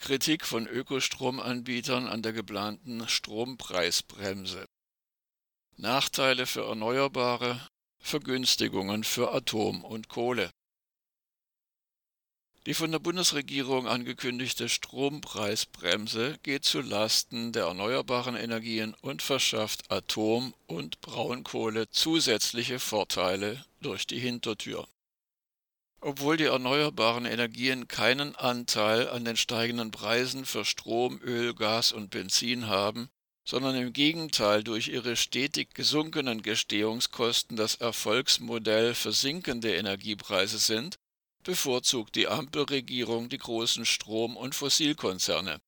Kritik von Ökostromanbietern an der geplanten Strompreisbremse. Nachteile für Erneuerbare, Vergünstigungen für Atom und Kohle. Die von der Bundesregierung angekündigte Strompreisbremse geht zu Lasten der erneuerbaren Energien und verschafft Atom und Braunkohle zusätzliche Vorteile durch die Hintertür. Obwohl die erneuerbaren Energien keinen Anteil an den steigenden Preisen für Strom, Öl, Gas und Benzin haben, sondern im Gegenteil durch ihre stetig gesunkenen Gestehungskosten das Erfolgsmodell für sinkende Energiepreise sind, bevorzugt die Ampelregierung die großen Strom- und Fossilkonzerne.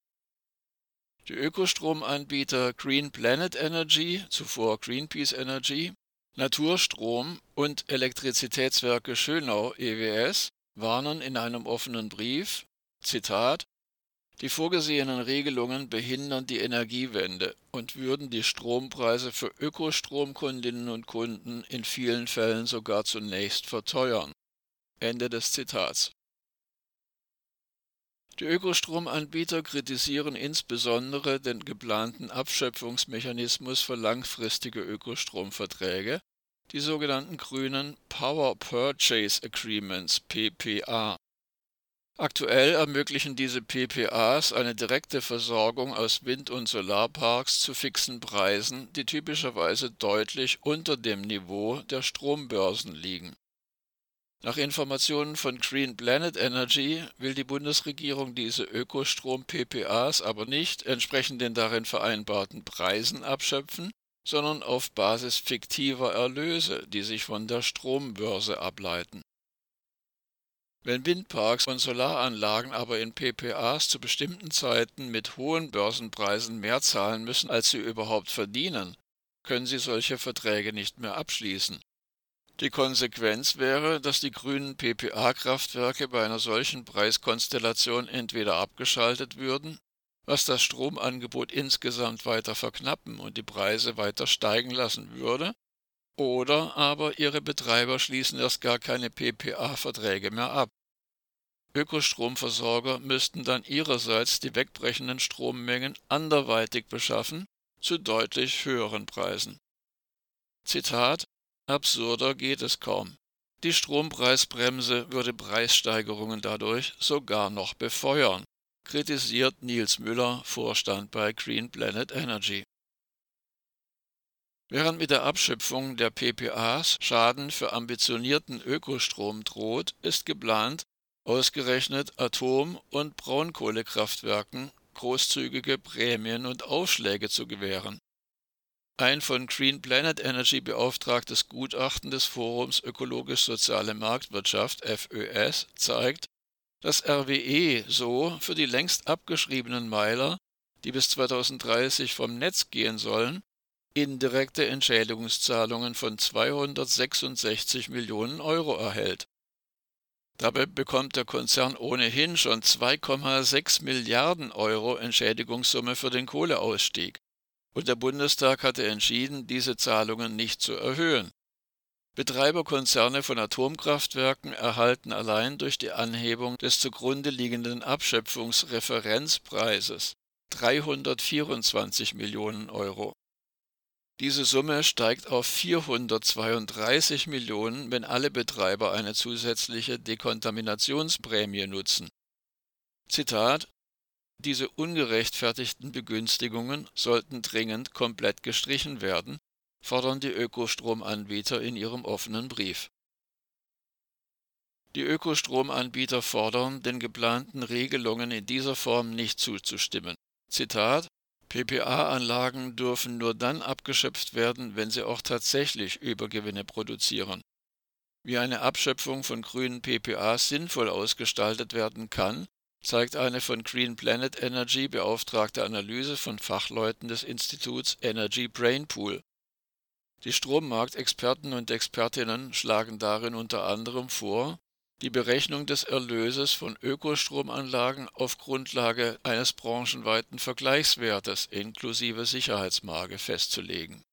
Die Ökostromanbieter Green Planet Energy, zuvor Greenpeace Energy, Naturstrom und Elektrizitätswerke Schönau EWS warnen in einem offenen Brief, Zitat, die vorgesehenen Regelungen behindern die Energiewende und würden die Strompreise für Ökostromkundinnen und Kunden in vielen Fällen sogar zunächst verteuern. Ende des Zitats. Die Ökostromanbieter kritisieren insbesondere den geplanten Abschöpfungsmechanismus für langfristige Ökostromverträge, die sogenannten grünen Power Purchase Agreements PPA. Aktuell ermöglichen diese PPAs eine direkte Versorgung aus Wind- und Solarparks zu fixen Preisen, die typischerweise deutlich unter dem Niveau der Strombörsen liegen nach Informationen von Green Planet Energy will die Bundesregierung diese Ökostrom-PPAs aber nicht entsprechend den darin vereinbarten Preisen abschöpfen, sondern auf Basis fiktiver Erlöse, die sich von der Strombörse ableiten. Wenn Windparks und Solaranlagen aber in PPAs zu bestimmten Zeiten mit hohen Börsenpreisen mehr zahlen müssen, als sie überhaupt verdienen, können sie solche Verträge nicht mehr abschließen die Konsequenz wäre, dass die grünen PPA-Kraftwerke bei einer solchen Preiskonstellation entweder abgeschaltet würden, was das Stromangebot insgesamt weiter verknappen und die Preise weiter steigen lassen würde, oder aber ihre Betreiber schließen erst gar keine PPA-Verträge mehr ab. Ökostromversorger müssten dann ihrerseits die wegbrechenden Strommengen anderweitig beschaffen, zu deutlich höheren Preisen. Zitat Absurder geht es kaum. Die Strompreisbremse würde Preissteigerungen dadurch sogar noch befeuern, kritisiert Nils Müller, Vorstand bei Green Planet Energy. Während mit der Abschöpfung der PPAs Schaden für ambitionierten Ökostrom droht, ist geplant, ausgerechnet Atom- und Braunkohlekraftwerken großzügige Prämien und Aufschläge zu gewähren ein von Green Planet Energy beauftragtes Gutachten des Forums Ökologisch-Soziale Marktwirtschaft FÖS zeigt, dass RWE so für die längst abgeschriebenen Meiler, die bis 2030 vom Netz gehen sollen, indirekte Entschädigungszahlungen von 266 Millionen Euro erhält. Dabei bekommt der Konzern ohnehin schon 2,6 Milliarden Euro Entschädigungssumme für den Kohleausstieg und der Bundestag hatte entschieden, diese Zahlungen nicht zu erhöhen. Betreiberkonzerne von Atomkraftwerken erhalten allein durch die Anhebung des zugrunde liegenden Abschöpfungsreferenzpreises 324 Millionen Euro. Diese Summe steigt auf 432 Millionen, wenn alle Betreiber eine zusätzliche Dekontaminationsprämie nutzen. Zitat diese ungerechtfertigten Begünstigungen sollten dringend komplett gestrichen werden, fordern die Ökostromanbieter in ihrem offenen Brief. Die Ökostromanbieter fordern, den geplanten Regelungen in dieser Form nicht zuzustimmen. Zitat PPA-Anlagen dürfen nur dann abgeschöpft werden, wenn sie auch tatsächlich Übergewinne produzieren. Wie eine Abschöpfung von grünen PPAs sinnvoll ausgestaltet werden kann, zeigt eine von Green Planet Energy beauftragte Analyse von Fachleuten des Instituts Energy Brain Pool. Die Strommarktexperten und Expertinnen schlagen darin unter anderem vor, die Berechnung des Erlöses von Ökostromanlagen auf Grundlage eines branchenweiten Vergleichswertes inklusive Sicherheitsmarge festzulegen